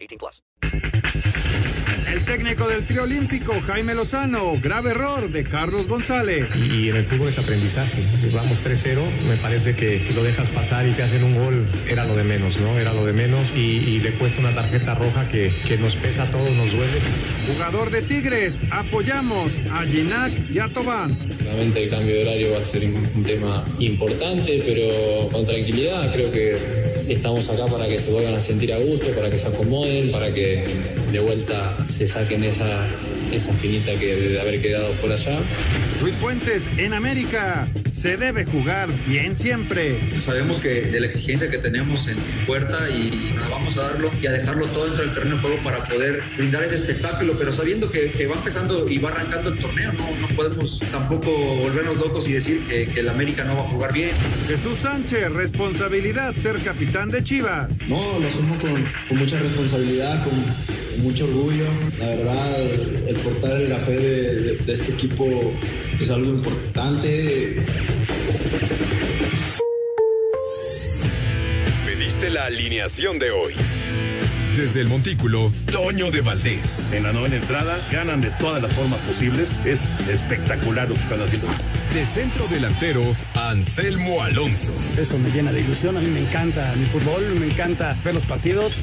18 plus. El técnico del trío olímpico, Jaime Lozano, grave error de Carlos González. Y en el fútbol es aprendizaje. Vamos 3-0, me parece que, que, lo dejas pasar y te hacen un gol, era lo de menos, ¿no? Era lo de menos y, y le cuesta una tarjeta roja que, que nos pesa a todos, nos duele. Jugador de Tigres, apoyamos a Ginac y a Tobán. Realmente el cambio de horario va a ser un tema importante, pero con tranquilidad. Creo que estamos acá para que se vuelvan a sentir a gusto, para que se acomoden, para que de vuelta se saquen esa, esa finita que de haber quedado fuera allá. Luis Fuentes, en América, se debe jugar bien siempre. Sabemos que de la exigencia que tenemos en, puerta y nos vamos a darlo y a dejarlo todo dentro del terreno de juego para poder brindar ese espectáculo, pero sabiendo que, que va empezando y va arrancando el torneo, no, no podemos tampoco volvernos locos y decir que, que el América no va a jugar bien. Jesús Sánchez, responsabilidad ser capitán de Chivas. No, lo asumo con, con mucha responsabilidad, con mucho orgullo. La verdad, el portar la fe de, de, de, este equipo es algo importante. Pediste la alineación de hoy. Desde el Montículo, Toño de Valdés. En la novena entrada, ganan de todas las formas posibles. Es espectacular lo que están haciendo. De centro delantero, Anselmo Alonso. Eso me llena de ilusión. A mí me encanta mi fútbol, me encanta ver los partidos.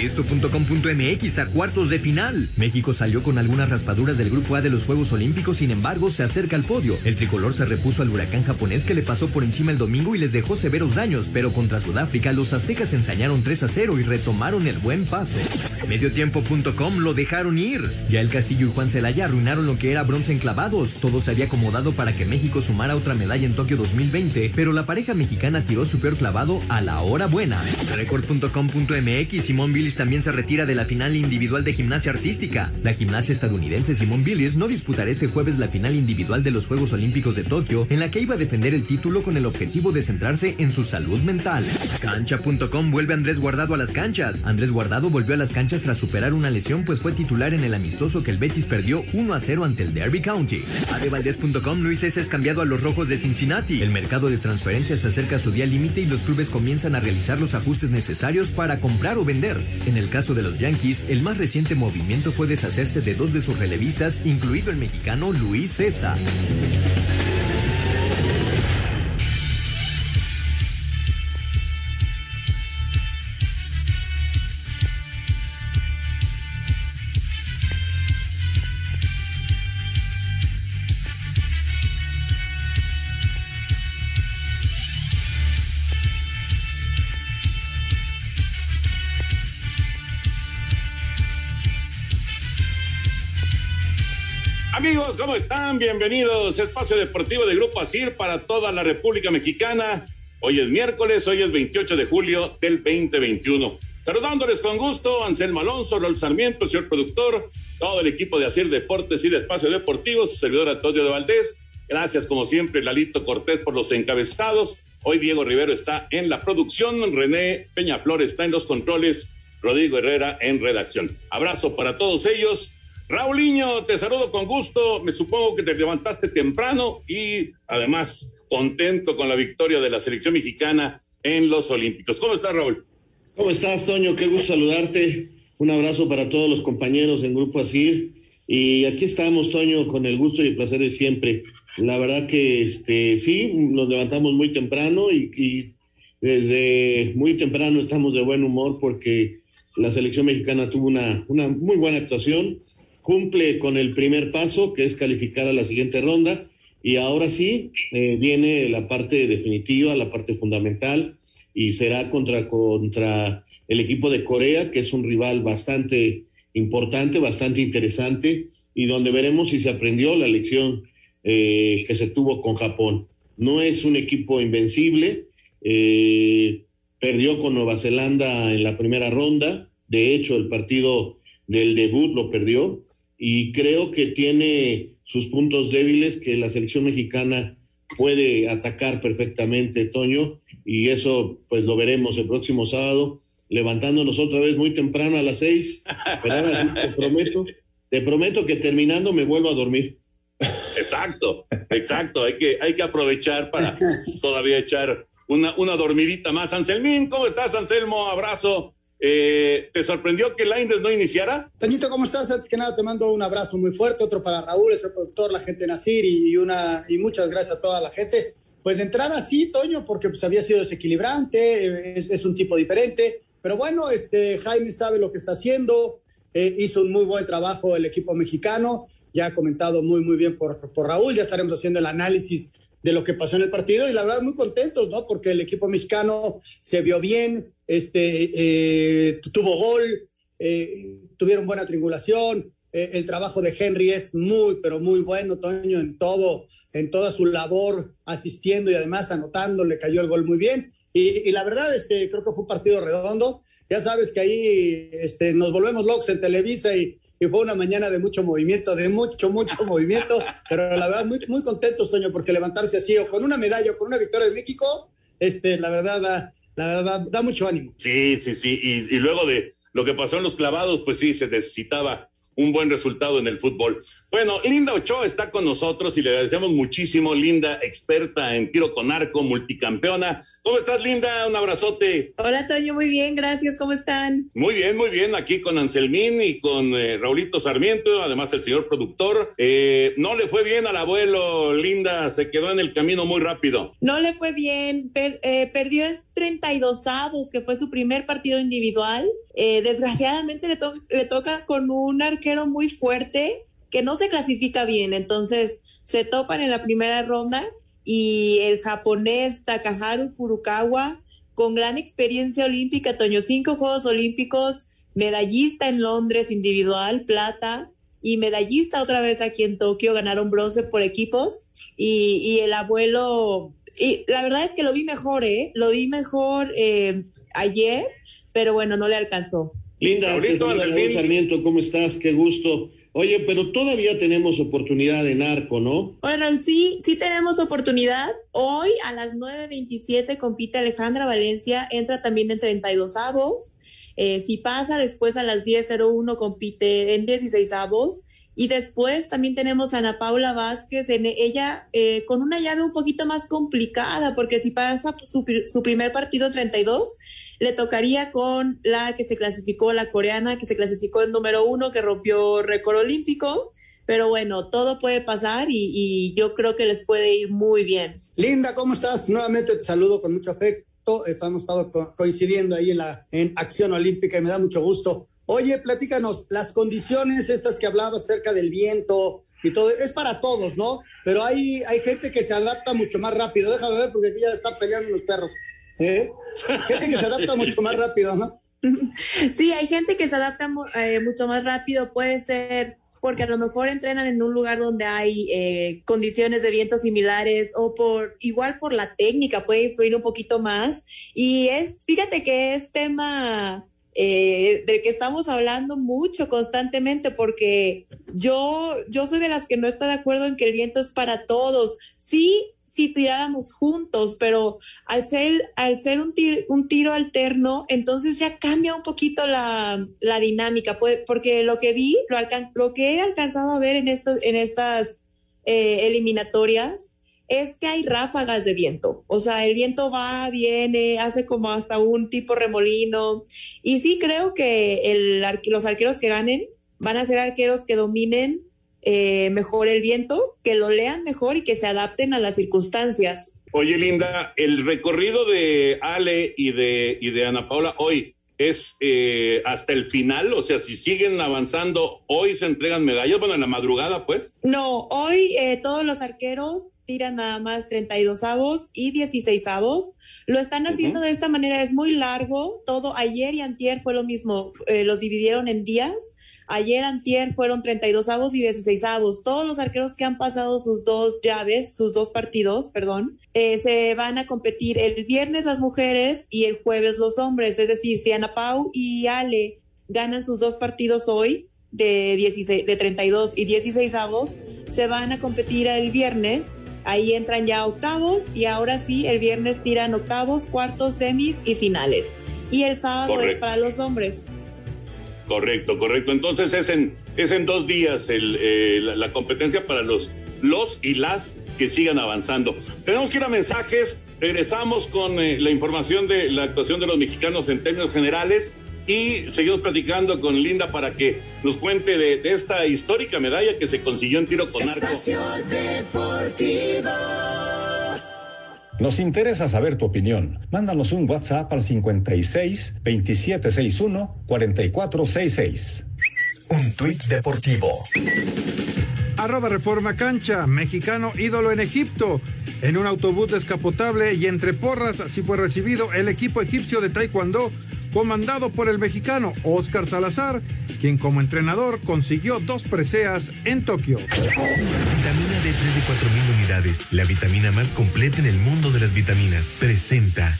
Esto.com.mx a cuartos de final. México salió con algunas raspaduras del grupo A de los Juegos Olímpicos, sin embargo, se acerca al podio. El tricolor se repuso al huracán japonés que le pasó por encima el domingo y les dejó severos daños, pero contra Sudáfrica los aztecas ensañaron 3 a 0 y retomaron el buen paso. Mediotiempo.com lo dejaron ir. Ya el Castillo y Juan Celaya arruinaron lo que era bronce en clavados. Todo se había acomodado para que México sumara otra medalla en Tokio 2020, pero la pareja mexicana tiró su peor clavado a la hora buena. Record.com.mx Simón Billy también se retira de la final individual de gimnasia artística. La gimnasia estadounidense Simone Biles no disputará este jueves la final individual de los Juegos Olímpicos de Tokio, en la que iba a defender el título con el objetivo de centrarse en su salud mental. Cancha.com vuelve Andrés Guardado a las canchas. Andrés Guardado volvió a las canchas tras superar una lesión, pues fue titular en el amistoso que el Betis perdió 1 a 0 ante el Derby County. Adevaldez.com Luis S. es cambiado a los rojos de Cincinnati. El mercado de transferencias se acerca a su día límite y los clubes comienzan a realizar los ajustes necesarios para comprar o vender. En el caso de los Yankees, el más reciente movimiento fue deshacerse de dos de sus relevistas, incluido el mexicano Luis César. ¿Cómo están? Bienvenidos Espacio Deportivo de Grupo ASIR para toda la República Mexicana. Hoy es miércoles, hoy es 28 de julio del 2021. Saludándoles con gusto, Anselmo Alonso, Raúl Sarmiento, señor productor, todo el equipo de ASIR Deportes y de Espacio Deportivo, su servidor Antonio de Valdés. Gracias, como siempre, Lalito Cortés por los encabezados. Hoy Diego Rivero está en la producción, René Peñaflor está en los controles, Rodrigo Herrera en redacción. Abrazo para todos ellos. Raulinho, te saludo con gusto. Me supongo que te levantaste temprano y además contento con la victoria de la selección mexicana en los Olímpicos. ¿Cómo estás, Raúl? ¿Cómo estás, Toño? Qué gusto saludarte. Un abrazo para todos los compañeros en Grupo Asir. Y aquí estamos, Toño, con el gusto y el placer de siempre. La verdad que este, sí, nos levantamos muy temprano y, y desde muy temprano estamos de buen humor porque la selección mexicana tuvo una, una muy buena actuación cumple con el primer paso, que es calificar a la siguiente ronda, Y ahora sí, eh, viene la parte definitiva, la parte fundamental, y será contra, contra el equipo de Corea, que es un rival bastante importante, bastante interesante, y donde veremos si se aprendió la lección eh, que se tuvo con Japón. No es un equipo invencible, eh, perdió con Nueva Zelanda en la primera ronda, de hecho el partido del debut lo perdió, y creo que tiene sus puntos débiles que la selección mexicana puede atacar perfectamente, Toño, y eso pues lo veremos el próximo sábado, levantándonos otra vez muy temprano a las seis, pero te prometo, te prometo que terminando me vuelvo a dormir. Exacto, exacto, hay que, hay que aprovechar para todavía echar una, una dormidita más. Anselmín, ¿cómo estás, Anselmo? Abrazo. Eh, ¿Te sorprendió que Laindes no iniciara? Toñito, ¿cómo estás? Antes que nada te mando un abrazo muy fuerte, otro para Raúl, el productor, la gente de Nacir y, una, y muchas gracias a toda la gente. Pues entrada sí, Toño, porque pues había sido desequilibrante, es, es un tipo diferente, pero bueno, este, Jaime sabe lo que está haciendo, eh, hizo un muy buen trabajo el equipo mexicano, ya ha comentado muy, muy bien por, por Raúl, ya estaremos haciendo el análisis de lo que pasó en el partido y la verdad muy contentos, ¿no? Porque el equipo mexicano se vio bien, este, eh, tuvo gol, eh, tuvieron buena triangulación, eh, el trabajo de Henry es muy, pero muy bueno, Toño, en todo, en toda su labor asistiendo y además anotando, le cayó el gol muy bien. Y, y la verdad, este, creo que fue un partido redondo. Ya sabes que ahí este, nos volvemos locos en Televisa y, y fue una mañana de mucho movimiento, de mucho, mucho movimiento, pero la verdad muy, muy contentos, Toño, porque levantarse así o con una medalla o con una victoria de México, este, la verdad da, la verdad da mucho ánimo. Sí, sí, sí, y, y luego de lo que pasó en los clavados, pues sí, se necesitaba un buen resultado en el fútbol. Bueno, Linda Ochoa está con nosotros y le agradecemos muchísimo, Linda, experta en tiro con arco, multicampeona. ¿Cómo estás, Linda? Un abrazote. Hola, Toño, muy bien, gracias, ¿cómo están? Muy bien, muy bien, aquí con Anselmín y con eh, Raulito Sarmiento, además el señor productor. Eh, no le fue bien al abuelo, Linda, se quedó en el camino muy rápido. No le fue bien, per, eh, perdió 32 avos, que fue su primer partido individual. Eh, desgraciadamente le, to le toca con un arquero muy fuerte que no se clasifica bien, entonces se topan en la primera ronda y el japonés Takaharu Furukawa, con gran experiencia olímpica, Toño, cinco Juegos Olímpicos, medallista en Londres individual, plata, y medallista otra vez aquí en Tokio, ganaron bronce por equipos, y, y el abuelo, y la verdad es que lo vi mejor, ¿eh? Lo vi mejor eh, ayer, pero bueno, no le alcanzó. Linda, Raúl Sarmiento, ¿cómo estás? Qué gusto. Oye, pero todavía tenemos oportunidad en arco, ¿no? Bueno, sí, sí tenemos oportunidad. Hoy a las 9.27 compite Alejandra Valencia, entra también en 32 avos. Eh, si pasa, después a las 10.01 compite en 16 avos. Y después también tenemos a Ana Paula Vázquez, en ella eh, con una llave un poquito más complicada, porque si pasa su, primer partido 32, le tocaría con la que se clasificó, la coreana, que se clasificó en número uno, que rompió récord olímpico. Pero bueno, todo puede pasar y, yo creo que les puede ir muy bien. Linda, ¿cómo estás? Nuevamente te saludo con mucho afecto. Estamos coincidiendo ahí en la en acción olímpica y me da mucho gusto. Oye, platícanos, las condiciones estas que hablabas acerca del viento y todo, es para todos, ¿no? Pero hay, hay gente que se adapta mucho más rápido. Déjame ver porque aquí ya están peleando los perros. ¿Eh? Gente que se adapta mucho más rápido, ¿no? Sí, hay gente que se adapta eh, mucho más rápido, puede ser porque a lo mejor entrenan en un lugar donde hay eh, condiciones de viento similares o por igual por la técnica puede influir un poquito más y es fíjate que es tema eh, del que estamos hablando mucho constantemente porque yo yo soy de las que no está de acuerdo en que el viento es para todos. Sí si tiráramos juntos, pero al ser, al ser un, tiro, un tiro alterno, entonces ya cambia un poquito la, la dinámica, porque lo que vi, lo, alcan lo que he alcanzado a ver en, estos, en estas eh, eliminatorias, es que hay ráfagas de viento, o sea, el viento va, viene, hace como hasta un tipo remolino, y sí creo que el, los arqueros que ganen van a ser arqueros que dominen eh, mejor el viento, que lo lean mejor y que se adapten a las circunstancias. Oye, Linda, el recorrido de Ale y de, y de Ana Paula hoy es eh, hasta el final, o sea, si siguen avanzando, hoy se entregan medallas, bueno, en la madrugada, pues. No, hoy eh, todos los arqueros tiran nada más 32 avos y 16 avos. Lo están haciendo de esta manera, es muy largo, todo ayer y antier fue lo mismo, eh, los dividieron en días. Ayer antier fueron 32 avos y 16 avos. Todos los arqueros que han pasado sus dos llaves, sus dos partidos, perdón, eh, se van a competir el viernes las mujeres y el jueves los hombres. Es decir, si Ana Pau y Ale ganan sus dos partidos hoy de, 16, de 32 y 16 avos, se van a competir el viernes. Ahí entran ya octavos y ahora sí, el viernes tiran octavos, cuartos, semis y finales. Y el sábado es para los hombres. Correcto, correcto. Entonces es en, es en dos días el, eh, la, la competencia para los, los y las que sigan avanzando. Tenemos que ir a mensajes. Regresamos con eh, la información de la actuación de los mexicanos en términos generales y seguimos platicando con Linda para que nos cuente de, de esta histórica medalla que se consiguió en tiro con arco. Nos interesa saber tu opinión. Mándanos un WhatsApp al 56 2761 4466. Un tuit deportivo. Arroba Reforma Cancha, mexicano ídolo en Egipto. En un autobús descapotable y entre porras, así fue recibido el equipo egipcio de Taekwondo, comandado por el mexicano Oscar Salazar, quien como entrenador consiguió dos preseas en Tokio. Vitamina D3 de 4000 unidades, la vitamina más completa en el mundo de las vitaminas. Presenta.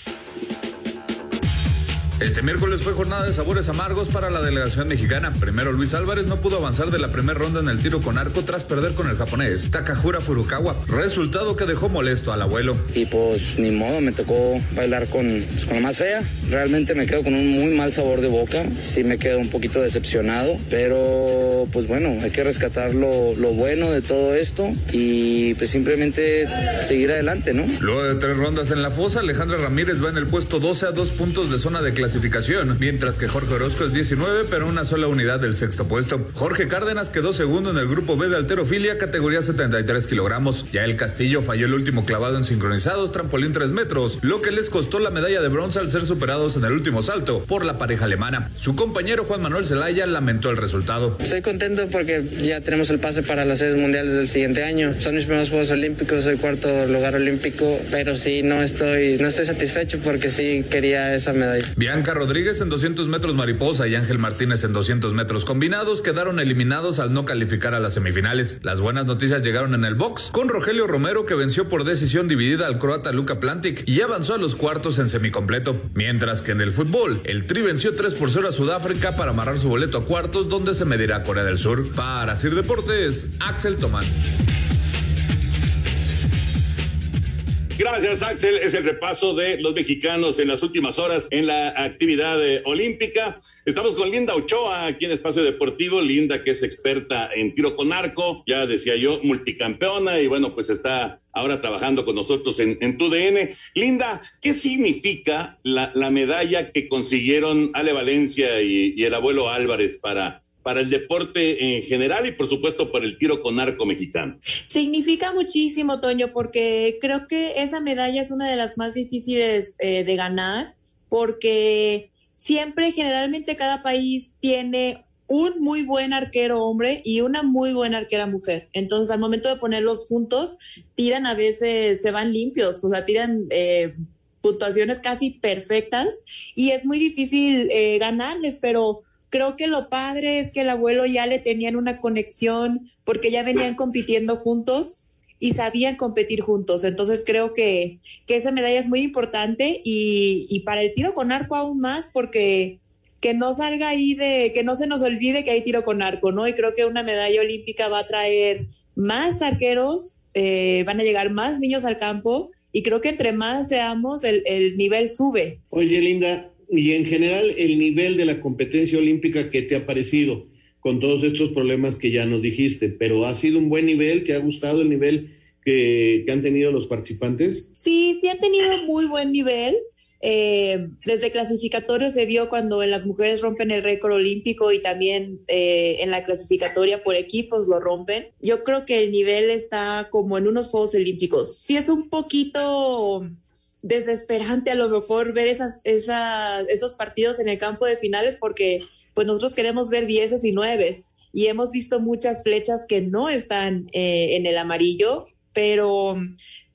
Este miércoles fue jornada de sabores amargos para la delegación mexicana. Primero Luis Álvarez no pudo avanzar de la primera ronda en el tiro con arco tras perder con el japonés Takahura Furukawa, resultado que dejó molesto al abuelo. Y pues ni modo, me tocó bailar con, pues, con la más fea. Realmente me quedo con un muy mal sabor de boca. Sí me quedo un poquito decepcionado, pero pues bueno, hay que rescatar lo, lo bueno de todo esto y pues simplemente seguir adelante, ¿no? Luego de tres rondas en la fosa, Alejandra Ramírez va en el puesto 12 a dos puntos de zona de clasificación, mientras que Jorge Orozco es 19, pero una sola unidad del sexto puesto. Jorge Cárdenas quedó segundo en el grupo B de alterofilia, categoría 73 kilogramos. Ya el Castillo falló el último clavado en sincronizados, trampolín 3 metros, lo que les costó la medalla de bronce al ser superados en el último salto por la pareja alemana. Su compañero Juan Manuel Zelaya lamentó el resultado. Estoy contento porque ya tenemos el pase para las series mundiales del siguiente año. Son mis primeros Juegos Olímpicos, soy cuarto lugar olímpico, pero sí no estoy, no estoy satisfecho porque sí quería esa medalla. Bianca Rodríguez en 200 metros mariposa y Ángel Martínez en 200 metros combinados quedaron eliminados al no calificar a las semifinales. Las buenas noticias llegaron en el box con Rogelio Romero que venció por decisión dividida al croata Luka Plantic y avanzó a los cuartos en semicompleto. Mientras que en el fútbol, el Tri venció 3 por 0 a Sudáfrica para amarrar su boleto a cuartos donde se medirá Corea del Sur. Para Sir Deportes, Axel Tomán. Gracias, Axel. Es el repaso de los mexicanos en las últimas horas en la actividad eh, olímpica. Estamos con Linda Ochoa aquí en Espacio Deportivo. Linda, que es experta en tiro con arco, ya decía yo, multicampeona y bueno, pues está ahora trabajando con nosotros en, en tu DN. Linda, ¿qué significa la, la medalla que consiguieron Ale Valencia y el abuelo Álvarez para para el deporte en general y por supuesto para el tiro con arco mexicano. Significa muchísimo, Toño, porque creo que esa medalla es una de las más difíciles eh, de ganar, porque siempre, generalmente, cada país tiene un muy buen arquero hombre y una muy buena arquera mujer. Entonces, al momento de ponerlos juntos, tiran a veces, se van limpios, o sea, tiran eh, puntuaciones casi perfectas y es muy difícil eh, ganarles, pero creo que lo padre es que el abuelo ya le tenían una conexión porque ya venían compitiendo juntos y sabían competir juntos. Entonces creo que, que esa medalla es muy importante y, y, para el tiro con arco aún más porque que no salga ahí de, que no se nos olvide que hay tiro con arco, ¿no? Y creo que una medalla olímpica va a traer más arqueros, eh, van a llegar más niños al campo y creo que entre más seamos, el, el nivel sube. Oye, Linda, y en general el nivel de la competencia olímpica que te ha parecido con todos estos problemas que ya nos dijiste, pero ha sido un buen nivel, ¿te ha gustado el nivel que, que han tenido los participantes? Sí, sí han tenido muy buen nivel. Eh, desde clasificatorio se vio cuando las mujeres rompen el récord olímpico y también eh, en la clasificatoria por equipos lo rompen. Yo creo que el nivel está como en unos Juegos Olímpicos. Sí es un poquito desesperante a lo mejor ver esas, esas, esos partidos en el campo de finales porque pues nosotros queremos ver dieces y nueves y hemos visto muchas flechas que no están eh, en el amarillo pero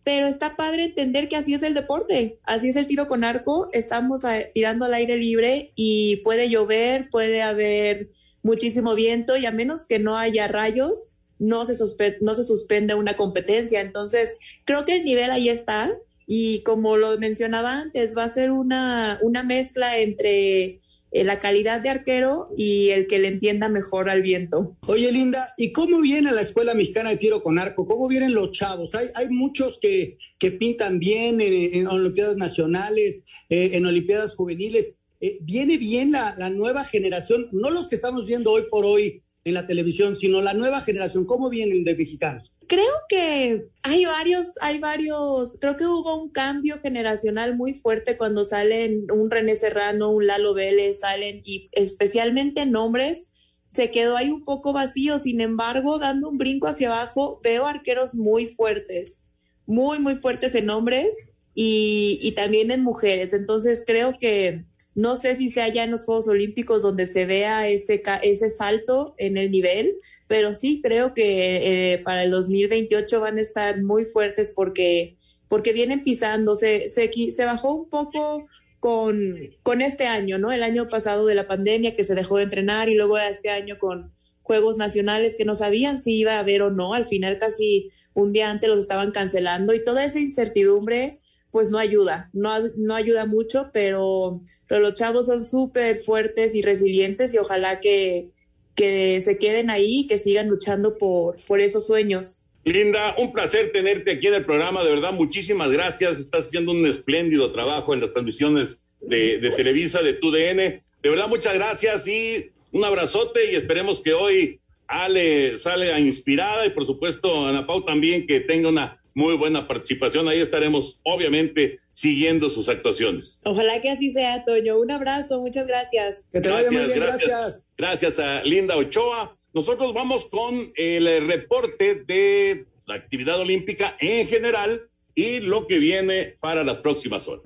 pero está padre entender que así es el deporte, así es el tiro con arco, estamos tirando al aire libre y puede llover, puede haber muchísimo viento y a menos que no haya rayos, no se, no se suspende una competencia. Entonces, creo que el nivel ahí está y como lo mencionaba antes, va a ser una, una mezcla entre eh, la calidad de arquero y el que le entienda mejor al viento. Oye, Linda, ¿y cómo viene la Escuela Mexicana de Tiro con Arco? ¿Cómo vienen los chavos? Hay, hay muchos que, que pintan bien en, Olimpiadas Nacionales, eh, en Olimpiadas Juveniles. Eh, ¿Viene bien la, la nueva generación? No los que estamos viendo hoy por hoy en la televisión, sino la nueva generación. ¿Cómo vienen de mexicanos? Creo que hay varios, hay varios, creo que hubo un cambio generacional muy fuerte cuando salen un René Serrano, un Lalo Vélez, salen y especialmente nombres, se quedó ahí un poco vacío. Sin embargo, dando un brinco hacia abajo, veo arqueros muy fuertes, muy, muy fuertes en hombres y, y también en mujeres. Entonces creo que no sé si sea ya en los Juegos Olímpicos donde se vea ese, ese salto en el nivel, pero sí creo que eh, para el 2028 van a estar muy fuertes porque, porque vienen pisando. Se, se, se bajó un poco con, con este año, ¿no? El año pasado de la pandemia que se dejó de entrenar y luego este año con Juegos Nacionales que no sabían si iba a haber o no. Al final casi un día antes los estaban cancelando y toda esa incertidumbre pues no ayuda, no, no ayuda mucho, pero, pero los chavos son súper fuertes y resilientes y ojalá que, que se queden ahí que sigan luchando por, por esos sueños. Linda, un placer tenerte aquí en el programa, de verdad, muchísimas gracias, estás haciendo un espléndido trabajo en las transmisiones de, de Televisa, de TUDN, de verdad, muchas gracias y un abrazote y esperemos que hoy Ale salga inspirada y por supuesto Ana Pau también que tenga una muy buena participación. Ahí estaremos, obviamente, siguiendo sus actuaciones. Ojalá que así sea, Toño. Un abrazo, muchas gracias. Que te vaya muy bien, gracias. Gracias a Linda Ochoa. Nosotros vamos con el reporte de la actividad olímpica en general y lo que viene para las próximas horas.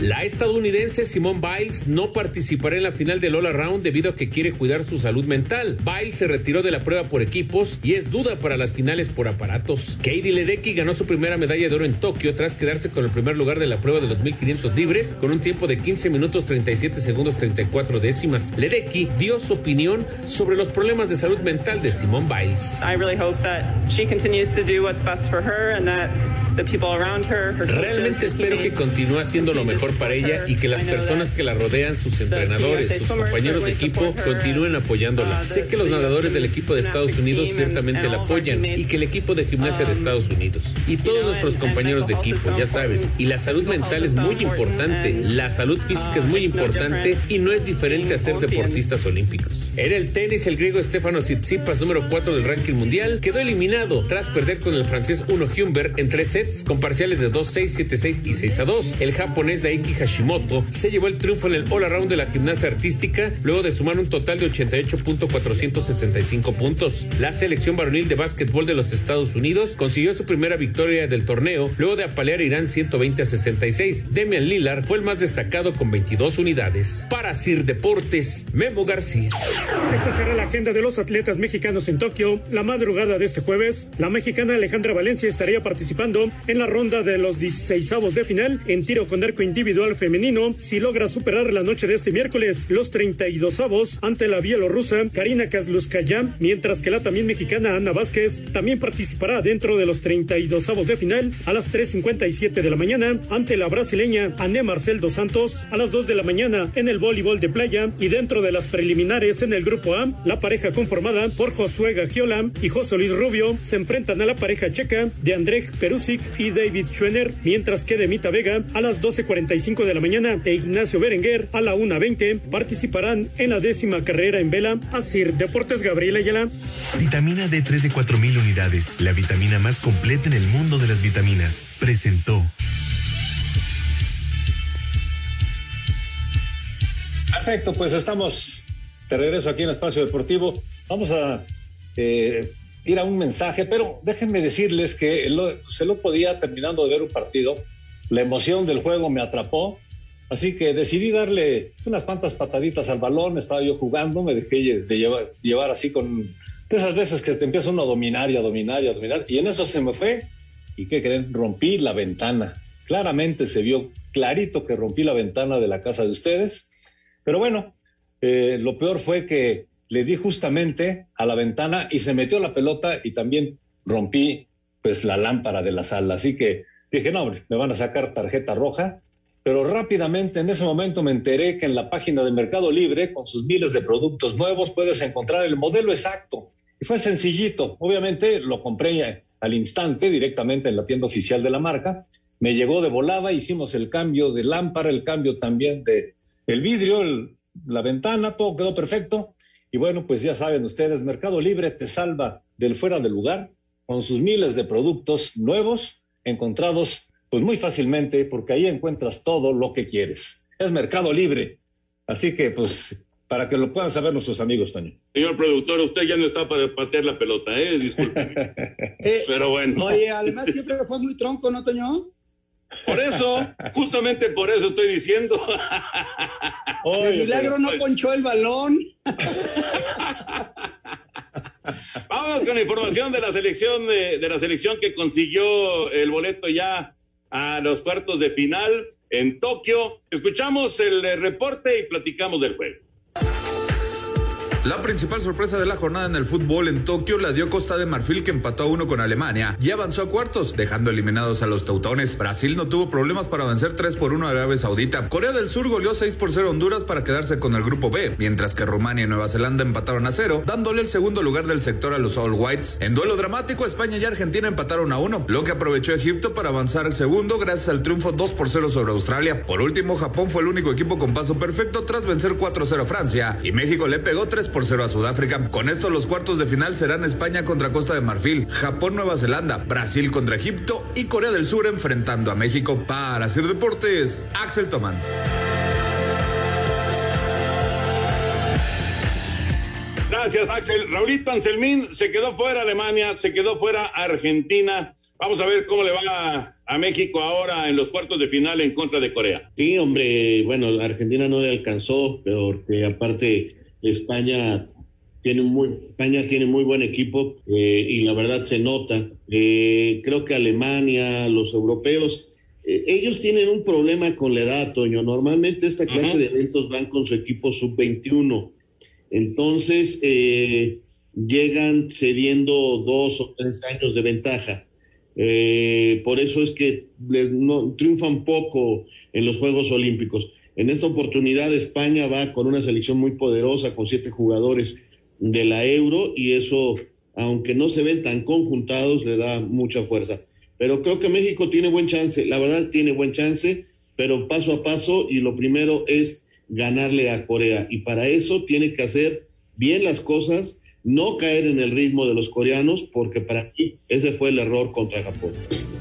La estadounidense Simone Biles no participará en la final del All Around debido a que quiere cuidar su salud mental. Biles se retiró de la prueba por equipos y es duda para las finales por aparatos. Katie Ledecky ganó su primera medalla de oro en Tokio tras quedarse con el primer lugar de la prueba de los 1500 libres con un tiempo de 15 minutos 37 segundos 34 décimas. Ledecky dio su opinión sobre los problemas de salud mental de Simone Biles. Realmente espero que continúe haciendo lo mejor para ella y que las personas que la rodean, sus entrenadores, sus compañeros de equipo, continúen apoyándola. Sé que los nadadores del equipo de Estados Unidos ciertamente la apoyan y que el equipo de gimnasia de Estados Unidos y todos nuestros compañeros de equipo, ya sabes, y la salud mental es muy importante, la salud física es muy importante y no es diferente a ser deportistas olímpicos. En el tenis, el griego Stefano Tsitsipas, número 4 del ranking mundial, quedó eliminado tras perder con el francés Uno Humbert en tres sets con parciales de 2-6, 7-6 y 6-2. El japonés de Aiki Hashimoto se llevó el triunfo en el All Around de la gimnasia artística luego de sumar un total de 88.465 puntos. La selección varonil de básquetbol de los Estados Unidos consiguió su primera victoria del torneo luego de apalear a Irán 120 a 66. Demian Lillard fue el más destacado con 22 unidades. Para Sir Deportes, Memo García. Esta será la agenda de los atletas mexicanos en Tokio. La madrugada de este jueves, la mexicana Alejandra Valencia estaría participando en la ronda de los 16 de final en tiro con arco individual femenino si logra superar la noche de este miércoles los 32 avos ante la bielorrusa Karina Kazluskaya, mientras que la también mexicana Ana Vázquez también participará dentro de los 32 avos de final a las 3.57 de la mañana ante la brasileña Ané Marcel dos Santos a las 2 de la mañana en el voleibol de playa y dentro de las preliminares en el grupo A, la pareja conformada por Josué Gagiola y José Luis Rubio se enfrentan a la pareja checa de Andrej Perusic y David Schwenner, mientras que Demita Vega a las 12.45 de la mañana e Ignacio Berenguer a la 1.20 participarán en la décima carrera en vela. Asir Deportes Gabriela Ayala. Vitamina D3 de 4.000 unidades, la vitamina más completa en el mundo de las vitaminas. Presentó. Perfecto, pues estamos de regreso aquí en Espacio Deportivo. Vamos a eh, ir a un mensaje, pero déjenme decirles que se lo podía terminando de ver un partido. La emoción del juego me atrapó, así que decidí darle unas cuantas pataditas al balón. Estaba yo jugando, me dejé de llevar, llevar así con, esas veces que te empieza uno a dominar y a dominar y a dominar, y en eso se me fue, ¿y qué creen? Rompí la ventana. Claramente se vio clarito que rompí la ventana de la casa de ustedes, pero bueno, eh, lo peor fue que le di justamente a la ventana y se metió la pelota y también rompí pues la lámpara de la sala. Así que dije, no, hombre, me van a sacar tarjeta roja. Pero rápidamente en ese momento me enteré que en la página de Mercado Libre, con sus miles de productos nuevos, puedes encontrar el modelo exacto. Y fue sencillito. Obviamente lo compré al instante directamente en la tienda oficial de la marca. Me llegó de volada, hicimos el cambio de lámpara, el cambio también de el vidrio, la ventana, todo quedó perfecto. Y bueno, pues ya saben ustedes, Mercado Libre te salva del fuera de lugar con sus miles de productos nuevos encontrados pues muy fácilmente porque ahí encuentras todo lo que quieres. Es Mercado Libre. Así que pues para que lo puedan saber nuestros amigos, Toño. Señor productor, usted ya no está para patear la pelota, ¿eh? Disculpe. Eh, Pero bueno. Oye, además siempre fue muy tronco, ¿no, Toño? Por eso, justamente por eso estoy diciendo. De milagro no ponchó el balón. Vamos con la información de la selección de, de, la selección que consiguió el boleto ya a los cuartos de final en Tokio. Escuchamos el reporte y platicamos del juego. La principal sorpresa de la jornada en el fútbol en Tokio la dio Costa de Marfil que empató a uno con Alemania y avanzó a cuartos, dejando eliminados a los teutones. Brasil no tuvo problemas para vencer 3 por 1 a Arabia Saudita. Corea del Sur goleó 6 por 0 a Honduras para quedarse con el grupo B, mientras que Rumania y Nueva Zelanda empataron a 0, dándole el segundo lugar del sector a los All Whites. En duelo dramático, España y Argentina empataron a 1, lo que aprovechó Egipto para avanzar al segundo gracias al triunfo 2 por 0 sobre Australia. Por último, Japón fue el único equipo con paso perfecto tras vencer 4-0 a Francia y México le pegó 3 por 0 a Sudáfrica. Con esto los cuartos de final serán España contra Costa de Marfil, Japón, Nueva Zelanda, Brasil contra Egipto y Corea del Sur enfrentando a México. Para hacer deportes, Axel Tomán. Gracias, Axel. Raulito Anselmín se quedó fuera Alemania, se quedó fuera Argentina. Vamos a ver cómo le va a México ahora en los cuartos de final en contra de Corea. Sí, hombre, bueno, Argentina no le alcanzó, porque aparte España tiene muy, España tiene muy buen equipo eh, y la verdad se nota. Eh, creo que Alemania, los europeos, eh, ellos tienen un problema con la edad, Toño. Normalmente esta clase de eventos van con su equipo sub-21. Entonces, llegan cediendo dos o tres años de ventaja. Por eso es que no, triunfan poco en los Juegos Olímpicos. En esta oportunidad España va con una selección muy poderosa, con siete jugadores de la Euro, y eso, aunque no se ven tan conjuntados, le da mucha fuerza. Pero creo que México tiene buen chance, la verdad tiene buen chance, pero paso a paso, y lo primero es ganarle a Corea, y para eso tiene que hacer bien las cosas, no caer en el ritmo de los coreanos, porque para mí ese fue el error contra Japón.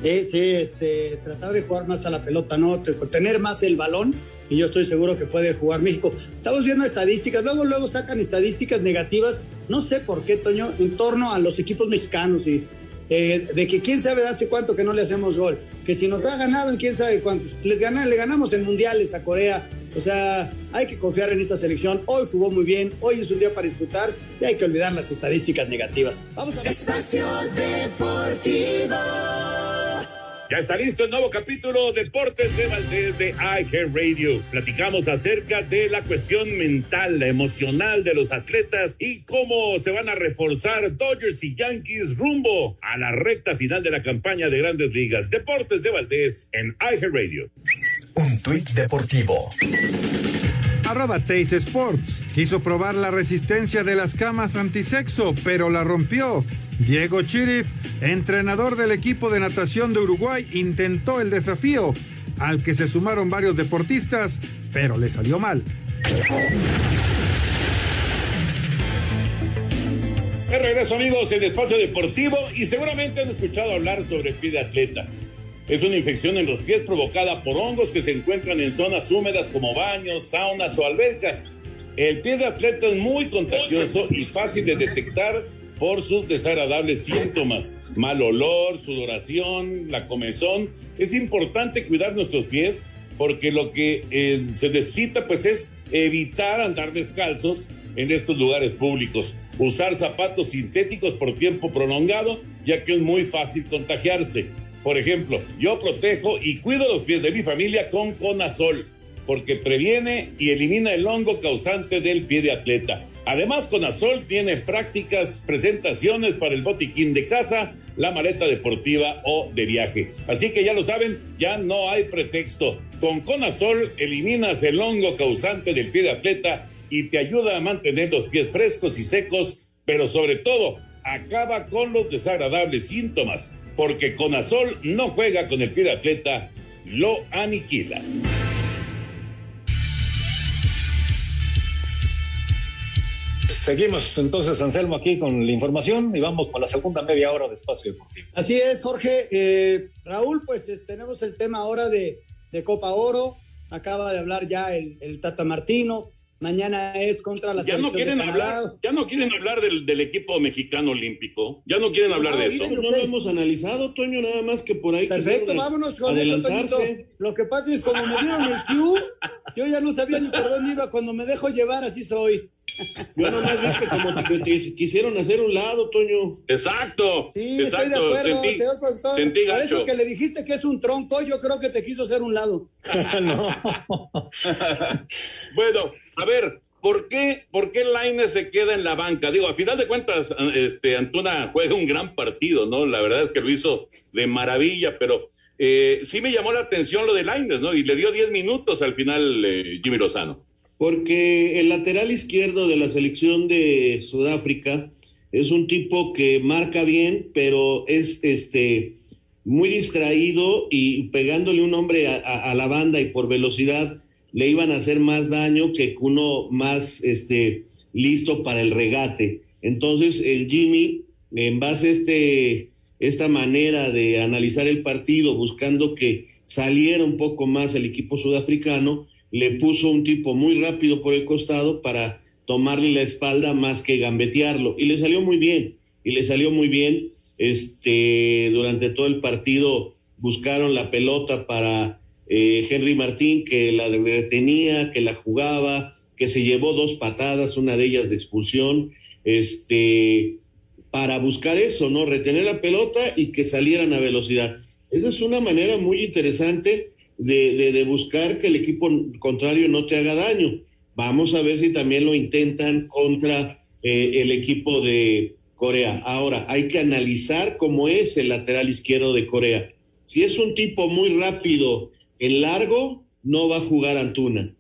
Sí, sí, este, tratar de jugar más a la pelota, ¿no? Tener más el balón, y yo estoy seguro que puede jugar México. Estamos viendo estadísticas, luego, luego sacan estadísticas negativas, no sé por qué, Toño, en torno a los equipos mexicanos y eh, de que quién sabe de hace cuánto que no le hacemos gol, que si nos ha ganado en quién sabe cuántos, les gana, le ganamos en mundiales a Corea, o sea, hay que confiar en esta selección. Hoy jugó muy bien, hoy es un día para disfrutar y hay que olvidar las estadísticas negativas. Vamos a ver. Espacio Deportivo. Ya está listo el nuevo capítulo Deportes de Valdés de iHeart Radio. Platicamos acerca de la cuestión mental, la emocional de los atletas y cómo se van a reforzar Dodgers y Yankees rumbo a la recta final de la campaña de Grandes Ligas. Deportes de Valdés en iHeart Radio. Un tuit deportivo. Arroba Teis Sports. Quiso probar la resistencia de las camas antisexo, pero la rompió. Diego Chirif, entrenador del equipo de natación de Uruguay, intentó el desafío, al que se sumaron varios deportistas, pero le salió mal. De regreso amigos en Espacio Deportivo y seguramente han escuchado hablar sobre el pie de atleta. Es una infección en los pies provocada por hongos que se encuentran en zonas húmedas como baños, saunas o albercas. El pie de atleta es muy contagioso y fácil de detectar por sus desagradables síntomas. Mal olor, sudoración, la comezón. Es importante cuidar nuestros pies porque lo que eh, se necesita pues es evitar andar descalzos en estos lugares públicos. usar zapatos sintéticos por tiempo prolongado, ya que es muy fácil contagiarse. Por ejemplo, yo protejo y cuido los pies de mi familia con Conazol, porque previene y elimina el hongo causante del pie de atleta. Además, Conazol tiene prácticas presentaciones para el botiquín de casa, la maleta deportiva o de viaje. Así que ya lo saben, ya no hay pretexto. Con Conazol eliminas el hongo causante del pie de atleta y te ayuda a mantener los pies frescos y secos, pero sobre todo acaba con los desagradables síntomas, porque Conazol no juega con el pie de atleta, lo aniquila. Seguimos entonces, Anselmo, aquí con la información y vamos con la segunda media hora de Espacio Deportivo. Así es, Jorge. Eh, Raúl, pues tenemos el tema ahora de, de, Copa Oro. Acaba de hablar ya el, el Tata Martino. Mañana es contra la ya no quieren hablar ya no quieren hablar del, del, equipo mexicano olímpico ya no quieren hablar no, de miren, eso. no lo hemos analizado Toño nada más que por ahí perfecto vámonos con eso Toñito. lo que pasa es como me dieron el cue yo ya no sabía ni por dónde iba cuando me dejo llevar así soy yo nomás vi que como te, te, quisieron hacer un lado, Toño. Exacto. Sí, exacto. estoy de acuerdo, sentí, señor profesor. Sentí Por eso que le dijiste que es un tronco, yo creo que te quiso hacer un lado. no. bueno, a ver, ¿por qué, ¿por qué Laine se queda en la banca? Digo, a final de cuentas, este, Antuna juega un gran partido, ¿no? La verdad es que lo hizo de maravilla, pero eh, sí me llamó la atención lo de Laines, ¿no? Y le dio 10 minutos al final eh, Jimmy Lozano. Porque el lateral izquierdo de la selección de Sudáfrica es un tipo que marca bien, pero es este muy distraído y pegándole un hombre a, a, la banda y por velocidad le iban a hacer más daño que uno más este listo para el regate. Entonces el Jimmy, en base a este, esta manera de analizar el partido, buscando que saliera un poco más el equipo sudafricano, le puso un tipo muy rápido por el costado para tomarle la espalda más que gambetearlo. Y le salió muy bien, y le salió muy bien. Este, durante todo el partido buscaron la pelota para eh, Henry Martín, que la detenía, que la jugaba, que se llevó dos patadas, una de ellas de expulsión, este, para buscar eso, ¿no? Retener la pelota y que salieran a velocidad. Esa es una manera muy interesante de, de, de, buscar que el equipo contrario no te haga daño. Vamos a ver si también lo intentan contra eh, el equipo de Corea. Ahora, hay que analizar cómo es el lateral izquierdo de Corea. Si es un tipo muy rápido en largo, no va a jugar Antuna.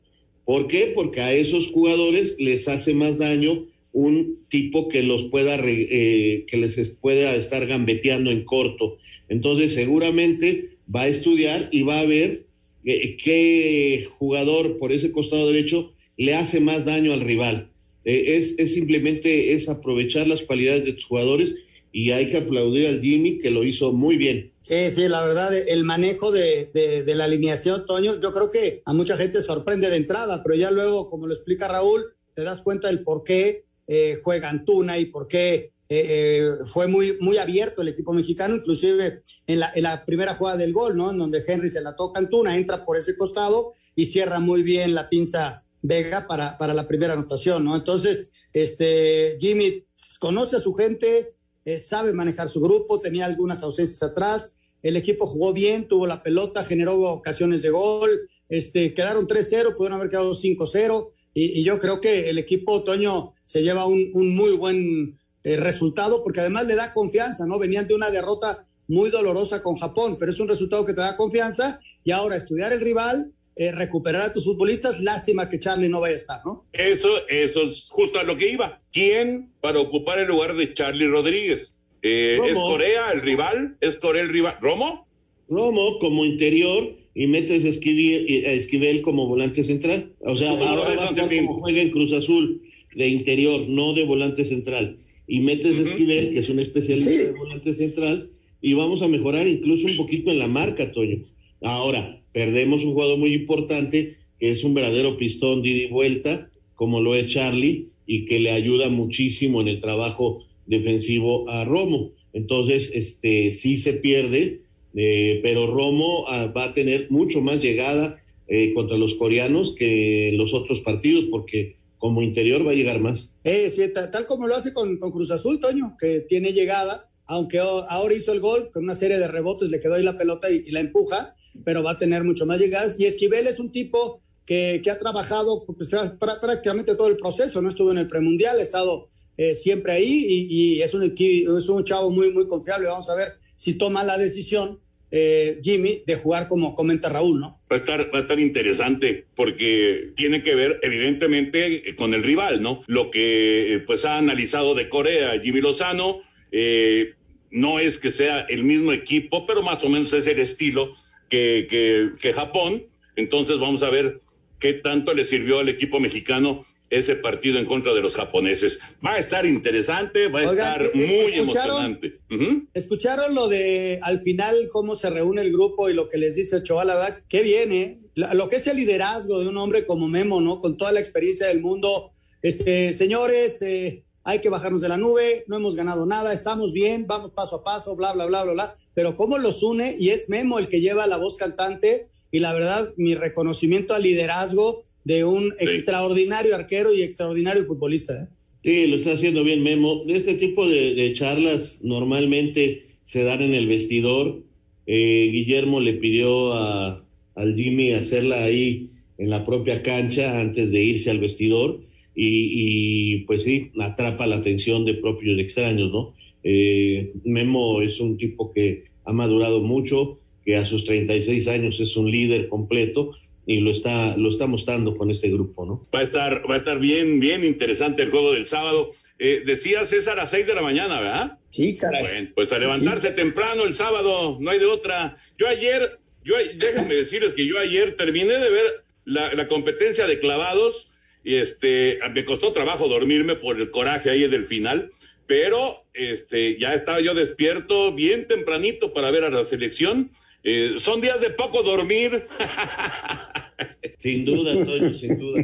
¿Por qué? Porque a esos jugadores les hace más daño un tipo que los pueda, eh, que les pueda estar gambeteando en corto. Entonces, seguramente va a estudiar y va a ver eh, qué jugador por ese costado derecho le hace más daño al rival. Eh, es, es, simplemente es aprovechar las cualidades de tus jugadores y hay que aplaudir al Jimmy que lo hizo muy bien. Sí, sí, la verdad, el manejo de, de, la alineación, Toño, yo creo que a mucha gente sorprende de entrada, pero ya luego, como lo explica Raúl, te das cuenta del por qué eh, juega Antuna y por qué eh, fue muy, muy abierto el equipo mexicano, inclusive en la, primera jugada del gol, ¿no? En donde Henry se la toca Antuna, entra por ese costado y cierra muy bien la pinza Vega para, para la primera anotación, ¿no? Entonces, este, Jimmy conoce a su gente, eh, sabe manejar su grupo, tenía algunas ausencias atrás, el equipo jugó bien, tuvo la pelota, generó ocasiones de gol, este, quedaron 3-0, pudieron haber quedado 5-0, y, y, yo creo que el equipo otoño se lleva un muy buen eh, resultado, porque además le da confianza, ¿no? Venían de una derrota muy dolorosa con Japón, pero es un resultado que te da confianza, y ahora estudiar el rival, eh, recuperar a tus futbolistas. Lástima que Charlie no vaya a estar, ¿no? Eso, eso es justo a lo que iba. ¿Quién para ocupar el lugar de Charlie Rodríguez? Eh, ¿Es Corea el rival? ¿Es Corea el rival? ¿Romo? Romo como interior y metes a Esquivel, a Esquivel como volante central. O sea, ahora va a jugar como juega en Cruz Azul de interior, no de volante central. Y metes uh -huh. a Esquivel, que es un especialista sí. de volante central, y vamos a mejorar incluso un poquito en la marca, Toño. Ahora, perdemos un jugador muy importante que es un verdadero pistón de ida y vuelta, como lo es Charlie, y que le ayuda muchísimo en el trabajo defensivo a Romo. Entonces, este sí se pierde, eh, pero Romo ah, va a tener mucho más llegada eh, contra los coreanos que los otros partidos, porque como interior va a llegar más. Eh, sí, ta- tal como lo hace con, con Cruz Azul, Toño, que tiene llegada, aunque ahora hizo el gol, con una serie de rebotes le quedó ahí la pelota y, la empuja, pero va a tener mucho más llegadas. Y Esquivel es un tipo que, que ha trabajado pues, prácticamente todo el proceso, no estuvo en el premundial, ha estado eh, siempre ahí y, y es, un, es un chavo muy, muy confiable. Vamos a ver si toma la decisión eh, Jimmy de jugar como comenta Raúl, ¿no? Va a estar, va a estar interesante porque tiene que ver evidentemente con el rival, ¿no? Lo que eh, pues ha analizado de Corea Jimmy Lozano, eh, no es que sea el mismo equipo, pero más o menos es el estilo que, que, que Japón. Entonces vamos a ver qué tanto le sirvió al equipo mexicano ese partido en contra de los japoneses. Va a estar interesante, va a Oigan, estar ¿e- muy escucharon? emocionante. ¿Escucharon lo de al final cómo se reúne el grupo y lo que les dice Ochoa? La verdad, qué bien, ¿eh? Lo que es el liderazgo de un hombre como Memo, ¿no? Con toda la experiencia del mundo. Este, señores, eh, hay que bajarnos de la nube, no hemos ganado nada, estamos bien, vamos paso a paso, bla, bla, bla, bla, bla. Pero cómo los une y es Memo el que lleva la voz cantante y la verdad, mi reconocimiento al liderazgo de un extraordinario arquero y extraordinario futbolista, ¿eh? Sí, lo está haciendo bien Memo. Este tipo de, de charlas normalmente se dan en el vestidor. Eh, Guillermo le pidió a, al Jimmy hacerla ahí en la propia cancha antes de irse al vestidor y, y, pues sí, atrapa la atención de propios extraños, ¿no? Eh, Memo es un tipo que ha madurado mucho, que a sus 36 años es un líder completo y lo está, lo está mostrando con este grupo, ¿no? Va a estar, va a estar bien, bien interesante el juego del sábado. Eh, decía César a las seis de la mañana, ¿verdad? Sí, caray. Bueno, pues a levantarse temprano el sábado, no hay de otra. Yo ayer, yo déjenme decirles que yo ayer terminé de ver la, la competencia de clavados y este me costó trabajo dormirme por el coraje ahí del final, pero este ya estaba yo despierto bien tempranito para ver a la selección. Eh, son días de poco dormir. Sin duda, Toño, sin duda.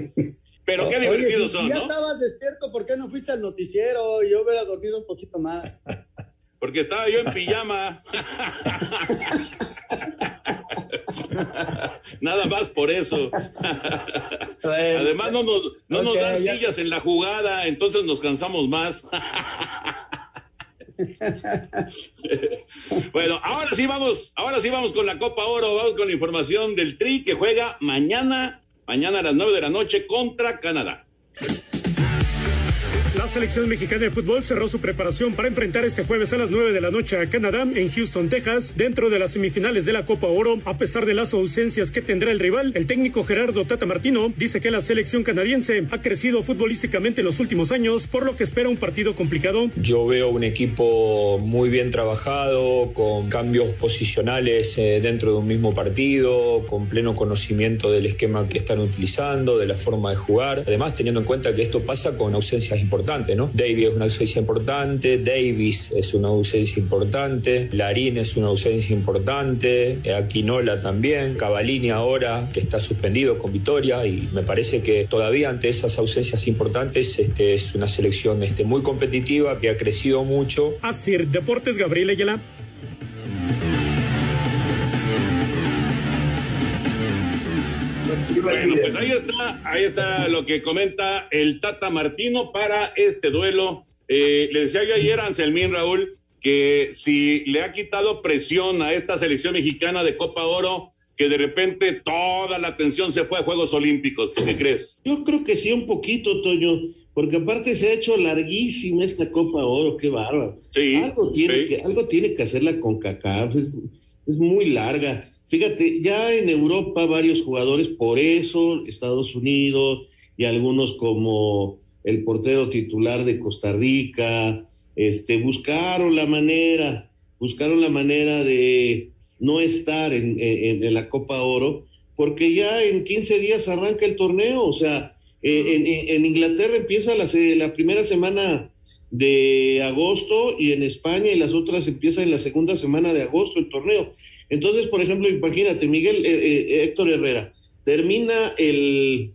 Pero qué Oye, divertidos si, son, si ya ¿no? estabas despierto, ¿por qué no fuiste al noticiero? Yo hubiera dormido un poquito más. Porque estaba yo en pijama. Nada más por eso. Además, no nos, no nos dan ya. sillas en la jugada, entonces nos cansamos más. bueno, ahora sí vamos, ahora sí vamos con la Copa Oro, vamos con la información del Tri que juega mañana, mañana a las nueve de la noche contra Canadá. La selección mexicana de fútbol cerró su preparación para enfrentar este jueves a las 9 de la noche a Canadá en Houston, Texas, dentro de las semifinales de la Copa Oro. A pesar de las ausencias que tendrá el rival, el técnico Gerardo Tata Martino dice que la selección canadiense ha crecido futbolísticamente en los últimos años, por lo que espera un partido complicado. Yo veo un equipo muy bien trabajado, con cambios posicionales eh, dentro de un mismo partido, con pleno conocimiento del esquema que están utilizando, de la forma de jugar. Además, teniendo en cuenta que esto pasa con ausencias importantes, ¿no? David es una ausencia importante, Davis es una ausencia importante, Larín es una ausencia importante, eh, Aquinola también, Cavalini ahora que está suspendido con Vitoria y me parece que todavía ante esas ausencias importantes este, es una selección este, muy competitiva que ha crecido mucho. Así, Deportes Gabriel Ayala. Bueno, pues ahí está, ahí está lo que comenta el Tata Martino para este duelo. Eh, le decía yo ayer a Anselmín Raúl que si le ha quitado presión a esta selección mexicana de Copa Oro, que de repente toda la atención se fue a Juegos Olímpicos. ¿Qué crees? Yo creo que sí, un poquito, Toño, porque aparte se ha hecho larguísima esta Copa Oro, qué bárbaro. Sí, algo tiene sí. que, algo tiene que hacerla con CACAF, es, es muy larga. Fíjate, ya en Europa varios jugadores, por eso Estados Unidos y algunos como el portero titular de Costa Rica, este, buscaron la manera, buscaron la manera de no estar en, en- en la Copa Oro, porque ya en 15 días arranca el torneo, o sea, eh, en, Inglaterra empieza la, la primera semana de agosto y en España y las otras empiezan en la segunda semana de agosto el torneo. Entonces, por ejemplo, imagínate, Miguel eh, eh, Héctor Herrera termina el,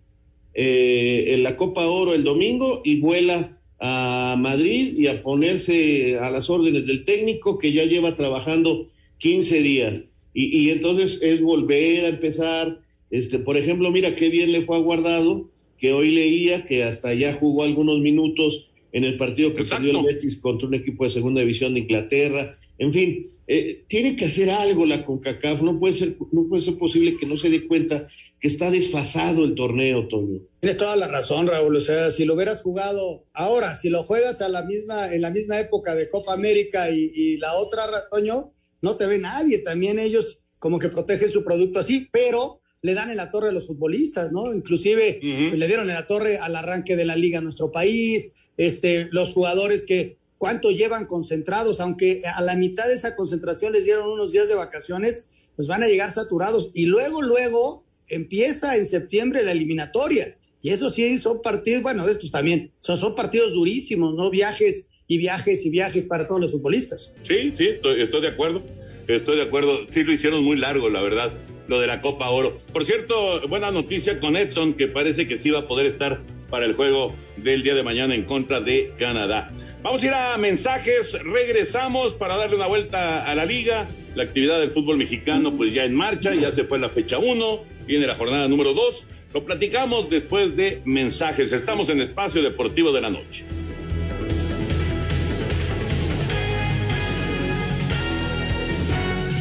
eh, en la Copa Oro el domingo y vuela a Madrid y a ponerse a las órdenes del técnico que ya lleva trabajando 15 días. Y, y entonces es volver a empezar. Este, por ejemplo, mira qué bien le fue a Guardado que hoy leía que hasta ya jugó algunos minutos en el partido que salió el Betis contra un equipo de segunda división de Inglaterra. En fin, eh, tiene que hacer algo la CONCACAF. No puede ser, no puede ser posible que no se dé cuenta que está desfasado el torneo, Toño. Tienes toda la razón, Raúl. O sea, si lo hubieras jugado ahora, si lo juegas a la misma, en la misma época de Copa América y, la otra, Toño, no te ve nadie. También ellos como que protegen su producto así, pero le dan en la torre a los futbolistas, ¿no? Inclusive le dieron en la torre al arranque de la liga a nuestro país, este, los jugadores que cuánto llevan concentrados, aunque a la mitad de esa concentración les dieron unos días de vacaciones, pues van a llegar saturados. Y luego, luego empieza en septiembre la eliminatoria. Y eso sí, son partidos, bueno, de estos también, son, son partidos durísimos, ¿no? Viajes y viajes y viajes para todos los futbolistas. Sí, sí, estoy, de acuerdo. Estoy de acuerdo. Sí, lo hicieron muy largo, la verdad, lo de la Copa Oro. Por cierto, buena noticia con Edson, que parece que sí va a poder estar para el juego del día de mañana en contra de Canadá. Vamos a ir a mensajes, regresamos para darle una vuelta a la liga. La actividad del fútbol mexicano pues ya en marcha, ya se fue la fecha 1, viene la jornada número 2. Lo platicamos después de mensajes. Estamos en Espacio Deportivo de la Noche.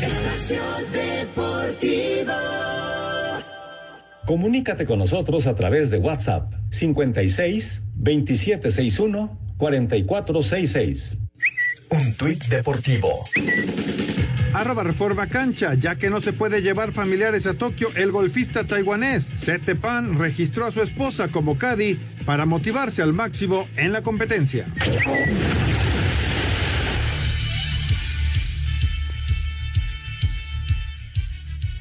Espacio Deportivo. Comunícate con nosotros a través de WhatsApp 56 2761 4466. Un tuit deportivo. Arroba Reforma Cancha, ya que no se puede llevar familiares a Tokio, el golfista taiwanés Sete Pan registró a su esposa como Cadi para motivarse al máximo en la competencia.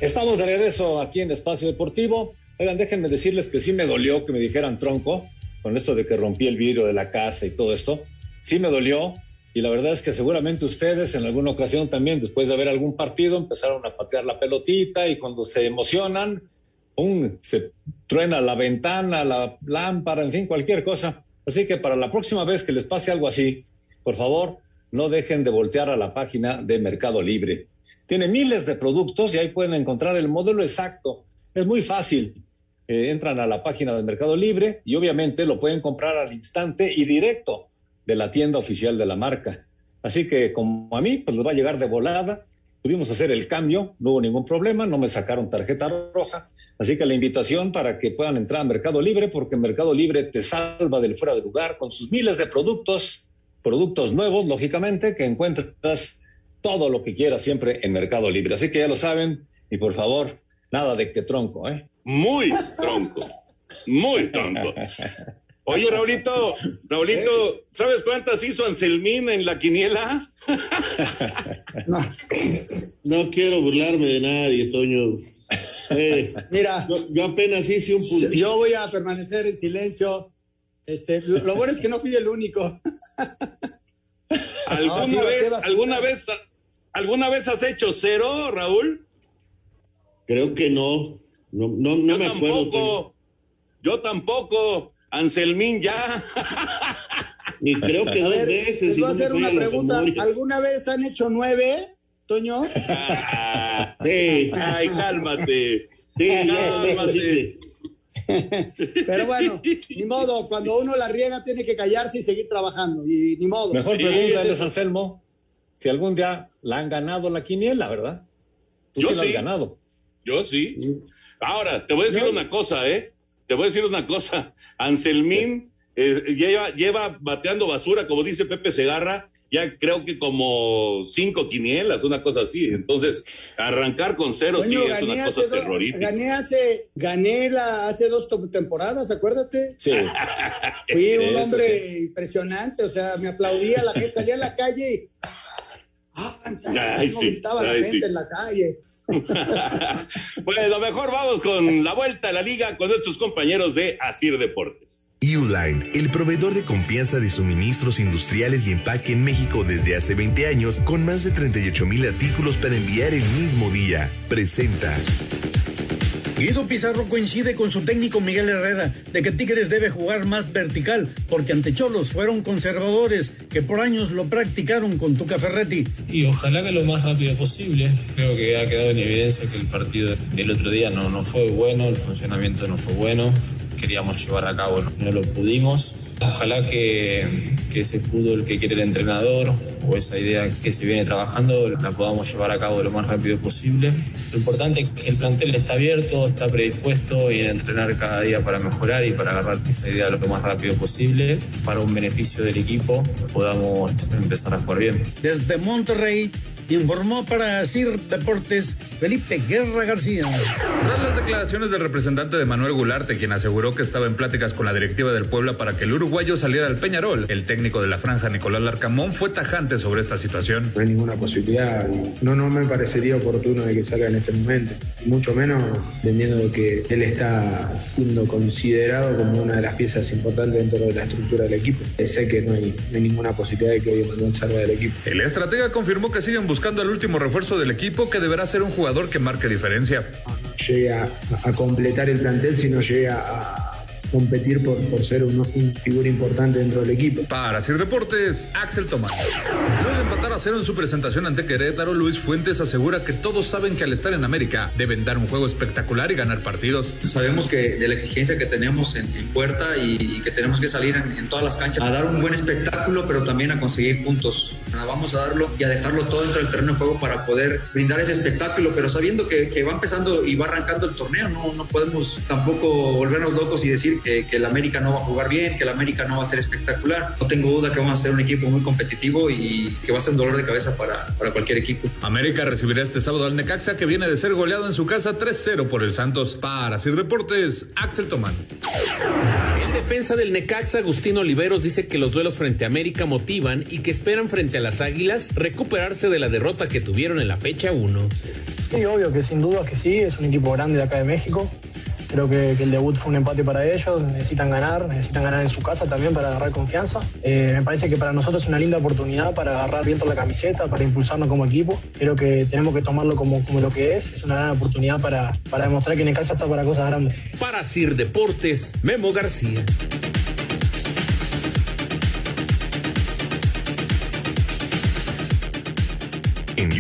Estamos de regreso aquí en Espacio Deportivo. Oigan, déjenme decirles que sí me dolió que me dijeran tronco con esto de que rompí el vidrio de la casa y todo esto. Sí me dolió y la verdad es que seguramente ustedes en alguna ocasión también, después de ver algún partido, empezaron a patear la pelotita y cuando se emocionan, ¡pum! se truena la ventana, la lámpara, en fin, cualquier cosa. Así que para la próxima vez que les pase algo así, por favor, no dejen de voltear a la página de Mercado Libre. Tiene miles de productos y ahí pueden encontrar el modelo exacto. Es muy fácil. Eh, entran a la página del Mercado Libre y obviamente lo pueden comprar al instante y directo de la tienda oficial de la marca. Así que como a mí, pues les va a llegar de volada. Pudimos hacer el cambio, no hubo ningún problema, no me sacaron tarjeta roja. Así que la invitación para que puedan entrar a Mercado Libre, porque Mercado Libre te salva del fuera de lugar con sus miles de productos, productos nuevos, lógicamente, que encuentras todo lo que quieras siempre en Mercado Libre. Así que ya lo saben, y por favor, nada de que tronco, ¿eh? Muy tronco, muy tronco. Oye, Raulito, Raulito, ¿sabes cuántas hizo Anselmín en la quiniela? No, quiero burlarme de nadie, Toño. Eh, Mira, yo, apenas hice un puntito. Yo voy a permanecer en silencio. Este, lo, bueno es que no fui el único. ¿Alguna, vez, ¿alguna, vez, ¿Alguna vez has hecho cero, Raúl? Creo que no. No, no, no me tampoco, acuerdo. Yo tampoco. Anselmín ya. Y creo que dos veces. Les voy a hacer una pregunta. ¿Alguna vez han hecho nueve, Toño? sí. Ay, cálmate. Sí, cálmate. Pero bueno, ni modo, cuando uno la riega tiene que callarse y seguir trabajando, y ni modo. Mejor pregúntales a Anselmo si algún día la han ganado la quiniela, ¿verdad? Tú Yo sí la has ganado. Yo sí. Ahora, te voy a decir una cosa, ¿eh? Te voy a decir una cosa. Anselmín eh, lleva, lleva bateando basura, como dice Pepe Segarra, ya creo que como cinco quinielas, una cosa así. Entonces, arrancar con cero sí es una cosa terrorífica. Gané hace, gané la, hace dos temporadas, acuérdate. Sí. Fui un hombre impresionante, o sea, me aplaudía la gente, salía a la calle y... ¡Ah, Ay, sí, la gente en la calle. bueno, mejor vamos con la vuelta a la liga con nuestros compañeros de Asir Deportes. Uline, el proveedor de confianza de suministros industriales y empaque en México desde hace 20 años, con más de 38 mil artículos para enviar el mismo día, presenta. Guido Pizarro coincide con su técnico Miguel Herrera de que Tigres debe jugar más vertical porque ante Cholos fueron conservadores que por años lo practicaron con Tuca Ferretti. Y ojalá que lo más rápido posible. Creo que ha quedado en evidencia que el partido del otro día no, no fue bueno, el funcionamiento no fue bueno queríamos llevar a cabo. No lo pudimos. Ojalá que, que, ese fútbol que quiere el entrenador o esa idea que se viene trabajando la podamos llevar a cabo lo más rápido posible. Lo importante es que el plantel está abierto, está predispuesto y entrenar cada día para mejorar y para agarrar esa idea lo más rápido posible para un beneficio del equipo podamos empezar a jugar bien. Desde Monterrey informó para CIR Deportes Felipe Guerra García. Tras las declaraciones del representante de Manuel Gularte, quien aseguró que estaba en pláticas con la directiva del Puebla para que el uruguayo saliera al Peñarol, el técnico de la franja, Nicolás Larcamón, fue tajante sobre esta situación. No hay ninguna posibilidad. No, no me parecería oportuno de que salga en este momento. Mucho menos entendiendo de que él está siendo considerado como una de las piezas importantes dentro de la estructura del equipo. Sé que no hay, no hay ninguna posibilidad de que hoy Manuel salga del equipo. El estratega confirmó que siguen buscando al último refuerzo del equipo que deberá ser un jugador que marque diferencia. Llega a, completar el plantel, sino llega a competir por, por ser una figura importante dentro del equipo. Para hacer deportes, Axel Tomás. Luego de empatar a cero en su presentación ante Querétaro, Luis Fuentes asegura que todos saben que al estar en América deben dar un juego espectacular y ganar partidos. Sabemos que de la exigencia que tenemos en, puerta y, que tenemos que salir en, todas las canchas a dar un buen espectáculo, pero también a conseguir puntos. Vamos a darlo y a dejarlo todo dentro del terreno de juego para poder brindar ese espectáculo, pero sabiendo que, que va empezando y va arrancando el torneo, no, no podemos tampoco volvernos locos y decir que, el América no va a jugar bien, que el América no va a ser espectacular. No tengo duda que vamos a ser un equipo muy competitivo y que va a ser un dolor de cabeza para, para cualquier equipo. América recibirá este sábado al Necaxa que viene de ser goleado en su casa 3-0 por el Santos. Para Sir Deportes, Axel Tomán. Defensa del Necaxa, Agustín Oliveros, dice que los duelos frente a América motivan y que esperan frente a las Águilas recuperarse de la derrota que tuvieron en la fecha 1. Sí, obvio que sin duda que sí, es un equipo grande de acá de México. Creo que, el debut fue un empate para ellos, necesitan ganar, necesitan ganar en su casa también para agarrar confianza. Eh, me parece que para nosotros es una linda oportunidad para agarrar viento la camiseta, para impulsarnos como equipo. Creo que tenemos que tomarlo como, como lo que es, es una gran oportunidad para, para demostrar que en casa está para cosas grandes. Para Sir Deportes, Memo García.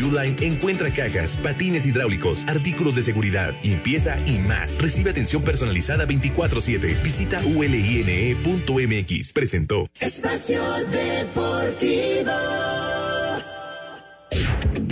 Encuentra cajas, patines hidráulicos, artículos de seguridad, limpieza y más. Recibe atención personalizada 24-7. Visita uline.mx. Presentó. Espacio Deportivo.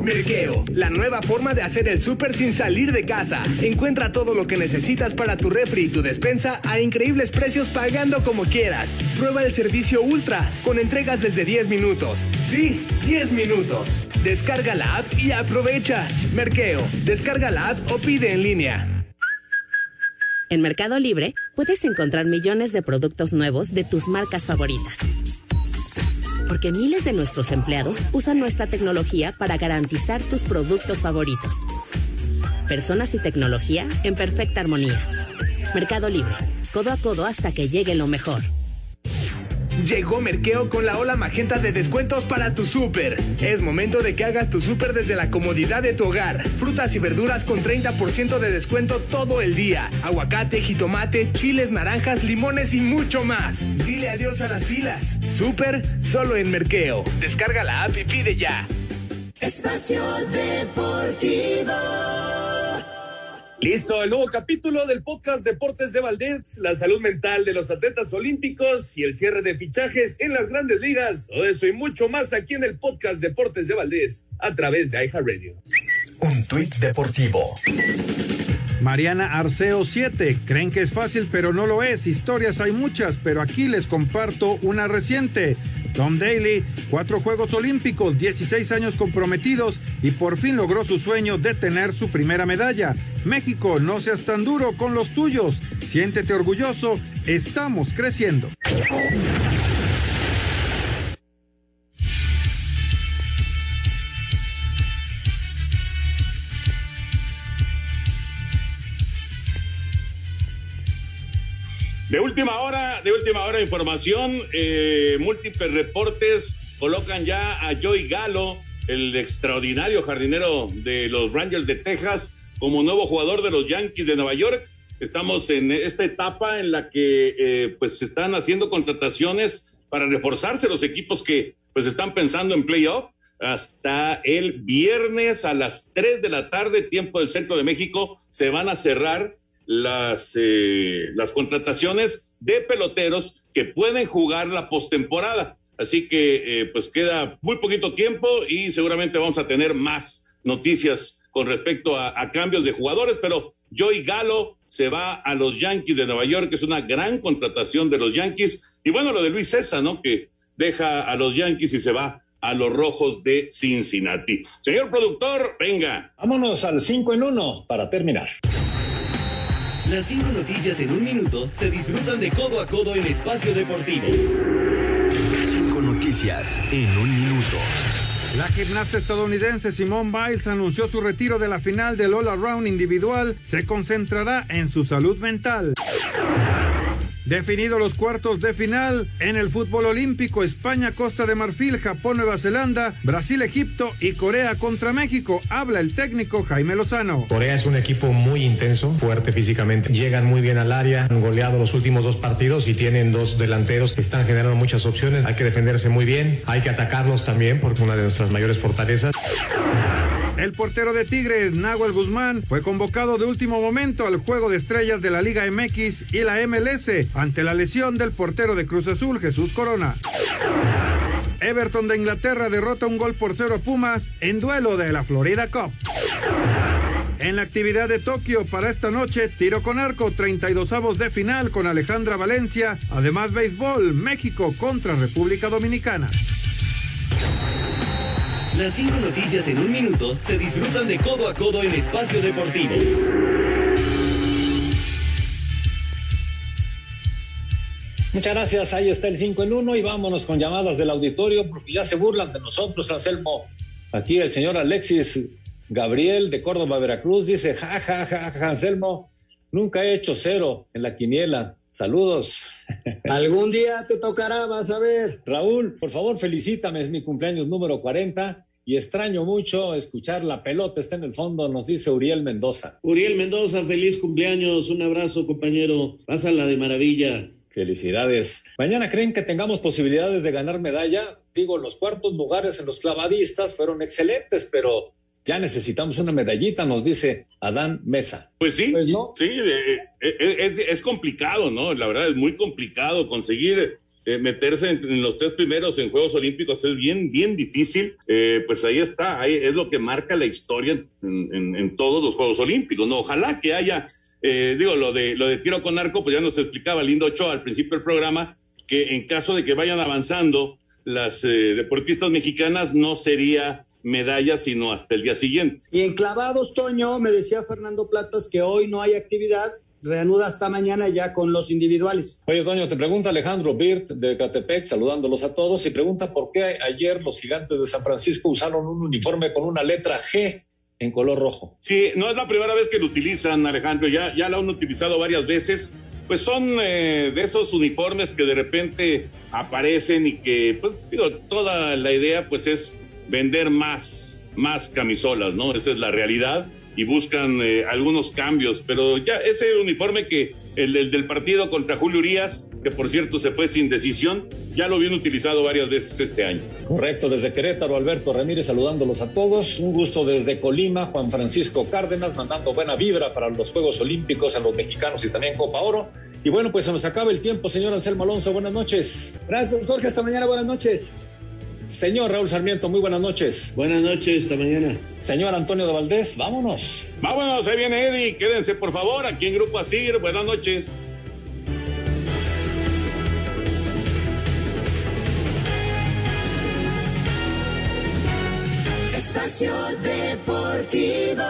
Merqueo, la nueva forma de hacer el súper sin salir de casa. Encuentra todo lo que necesitas para tu refri y tu despensa a increíbles precios pagando como quieras. Prueba el servicio Ultra con entregas desde 10 minutos. Sí, 10 minutos. Descarga la app y aprovecha. Merqueo, descarga la app o pide en línea. En Mercado Libre puedes encontrar millones de productos nuevos de tus marcas favoritas porque miles de nuestros empleados usan nuestra tecnología para garantizar tus productos favoritos. Personas y tecnología en perfecta armonía. Mercado Libre, codo a codo hasta que llegue lo mejor. Llegó Merqueo con la ola magenta de descuentos para tu súper. Es momento de que hagas tu súper desde la comodidad de tu hogar. Frutas y verduras con 30% de descuento todo el día. Aguacate, jitomate, chiles, naranjas, limones y mucho más. Dile adiós a las filas. Súper solo en Merqueo. Descarga la app y pide ya. Espacio Deportivo. Listo, el nuevo capítulo del podcast Deportes de Valdés, la salud mental de los atletas olímpicos y el cierre de fichajes en las grandes ligas. Todo eso y mucho más aquí en el podcast Deportes de Valdés a través de iHeartRadio. Un tuit deportivo. Mariana Arceo 7. Creen que es fácil, pero no lo es. Historias hay muchas, pero aquí les comparto una reciente. Tom Daly, cuatro Juegos Olímpicos, 16 años comprometidos y por fin logró su sueño de tener su primera medalla. México, no seas tan duro con los tuyos. Siéntete orgulloso, estamos creciendo. De última hora, de última hora información, eh, múltiples reportes colocan ya a Joey Galo, el extraordinario jardinero de los Rangers de Texas, como nuevo jugador de los Yankees de Nueva York. Estamos en esta etapa en la que eh, pues se están haciendo contrataciones para reforzarse los equipos que pues están pensando en playoff. Hasta el viernes a las 3 de la tarde, tiempo del centro de México, se van a cerrar las, eh, las contrataciones de peloteros que pueden jugar la postemporada. Así que eh, pues queda muy poquito tiempo y seguramente vamos a tener más noticias con respecto a, cambios de jugadores, pero Joey Galo se va a los Yankees de Nueva York, que es una gran contratación de los Yankees. Y bueno, lo de Luis César, ¿no? Que deja a los Yankees y se va a los Rojos de Cincinnati. Señor productor, venga. Vámonos al 5 en 1 para terminar. Las cinco noticias en un minuto se disfrutan de codo a codo en Espacio Deportivo. Cinco noticias en un minuto. La gimnasta estadounidense Simone Biles anunció su retiro de la final del All Around individual. Se concentrará en su salud mental. Definido los cuartos de final en el fútbol olímpico, España, Costa de Marfil, Japón, Nueva Zelanda, Brasil, Egipto y Corea contra México. Habla el técnico Jaime Lozano. Corea es un equipo muy intenso, fuerte físicamente. Llegan muy bien al área, han goleado los últimos dos partidos y tienen dos delanteros que están generando muchas opciones. Hay que defenderse muy bien, hay que atacarlos también porque una de nuestras mayores fortalezas. El portero de Tigres, Nahuel Guzmán, fue convocado de último momento al juego de estrellas de la Liga MX y la MLS ante la lesión del portero de Cruz Azul, Jesús Corona. Everton de Inglaterra derrota un gol por cero a Pumas en duelo de la Florida Cup. En la actividad de Tokio para esta noche, tiro con arco, 32 avos de final con Alejandra Valencia. Además, béisbol, México contra República Dominicana. Las cinco noticias en un minuto se disfrutan de codo a codo en Espacio Deportivo. Muchas gracias, ahí está el 5 en 1 y vámonos con llamadas del auditorio porque ya se burlan de nosotros, Anselmo. Aquí el señor Alexis Gabriel de Córdoba, Veracruz, dice, ja, ja, ja, ja, Anselmo, nunca he hecho cero en la quiniela. Saludos. Algún día te tocará, vas a ver. Raúl, por favor, felicítame, es mi cumpleaños número 40 y extraño mucho escuchar la pelota, está en el fondo, nos dice Uriel Mendoza. Uriel Mendoza, feliz cumpleaños, un abrazo compañero, pásala de maravilla. Felicidades. Mañana creen que tengamos posibilidades de ganar medalla. Digo, los cuartos lugares en los clavadistas fueron excelentes, pero ya necesitamos una medallita, nos dice Adán Mesa. Pues sí, sí, eh, eh, es, es complicado, ¿no? La verdad es muy complicado conseguir eh, meterse en, los tres primeros en Juegos Olímpicos es bien, bien difícil. Eh, pues ahí está, ahí es lo que marca la historia en, en- todos los Juegos Olímpicos, ¿no? Ojalá que haya, eh, digo, lo de, lo de tiro con arco, pues ya nos explicaba Lindo Ochoa al principio del programa, que en caso de que vayan avanzando las eh, deportistas mexicanas, no sería medalla, sino hasta el día siguiente. Y en clavados, Toño, me decía Fernando Platas que hoy no hay actividad, reanuda hasta mañana ya con los individuales. Oye, Toño, te pregunta Alejandro Birt de Catepec, saludándolos a todos, y pregunta por qué ayer los gigantes de San Francisco usaron un uniforme con una letra G en color rojo. Sí, no es la primera vez que lo utilizan, Alejandro, ya, ya lo han utilizado varias veces. Pues son eh, de esos uniformes que de repente aparecen y que, pues digo, toda la idea pues es vender más, más camisolas, ¿no? Esa es la realidad y buscan eh, algunos cambios, pero ya ese uniforme que el, el del partido contra Julio Urias, que por cierto se fue sin decisión, ya lo habían utilizado varias veces este año. Correcto, desde Querétaro, Alberto Ramírez saludándolos a todos. Un gusto desde Colima, Juan Francisco Cárdenas, mandando buena vibra para los Juegos Olímpicos a los mexicanos y también Copa Oro. Y bueno, pues se nos acaba el tiempo, señor Anselmo Alonso, buenas noches. Gracias, Jorge, hasta mañana, buenas noches. Señor Raúl Sarmiento, muy buenas noches. Buenas noches, hasta mañana. Señor Antonio de Valdés, vámonos. Vámonos, ahí viene Eddie, quédense por favor aquí en Grupo Asir, buenas noches. Espacio Deportivo.